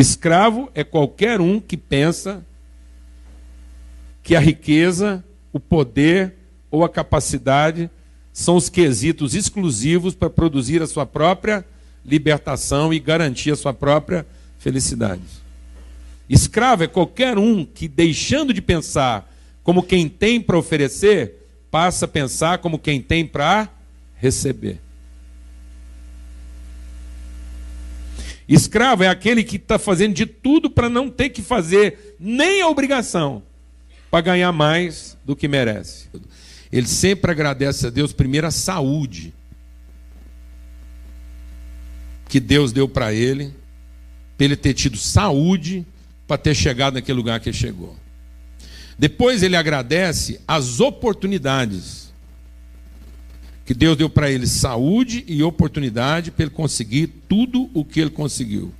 Escravo é qualquer um que pensa que a riqueza, o poder ou a capacidade são os quesitos exclusivos para produzir a sua própria libertação e garantir a sua própria felicidade. Escravo é qualquer um que, deixando de pensar como quem tem para oferecer, passa a pensar como quem tem para receber. Escravo é aquele que está fazendo de tudo para não ter que fazer nem a obrigação para ganhar mais do que merece. Ele sempre agradece a Deus, primeiro, a saúde que Deus deu para ele, para ele ter tido saúde para ter chegado naquele lugar que ele chegou. Depois ele agradece as oportunidades que Deus deu para ele saúde e oportunidade para ele conseguir tudo o que ele conseguiu.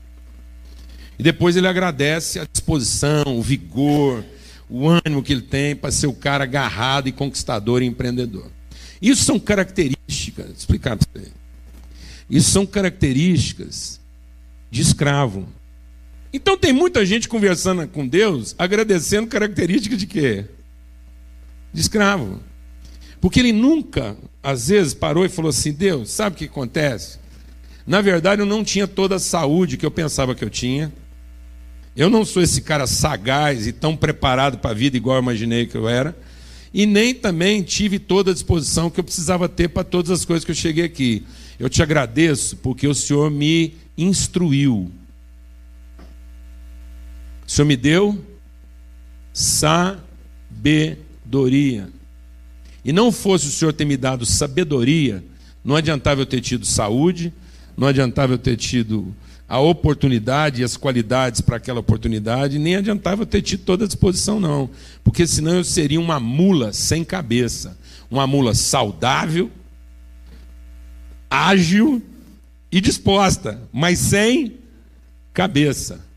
E depois ele agradece a disposição, o vigor, o ânimo que ele tem para ser o cara agarrado e conquistador e empreendedor. Isso são características, explicar para você. Isso são características de escravo. Então tem muita gente conversando com Deus, agradecendo características de quê? De escravo. Porque ele nunca, às vezes, parou e falou assim: Deus, sabe o que acontece? Na verdade, eu não tinha toda a saúde que eu pensava que eu tinha. Eu não sou esse cara sagaz e tão preparado para a vida igual eu imaginei que eu era. E nem também tive toda a disposição que eu precisava ter para todas as coisas que eu cheguei aqui. Eu te agradeço porque o Senhor me instruiu. O Senhor me deu sabedoria. E não fosse o Senhor ter me dado sabedoria, não adiantava eu ter tido saúde, não adiantava eu ter tido a oportunidade e as qualidades para aquela oportunidade, nem adiantava eu ter tido toda a disposição, não. Porque senão eu seria uma mula sem cabeça. Uma mula saudável, ágil e disposta, mas sem cabeça.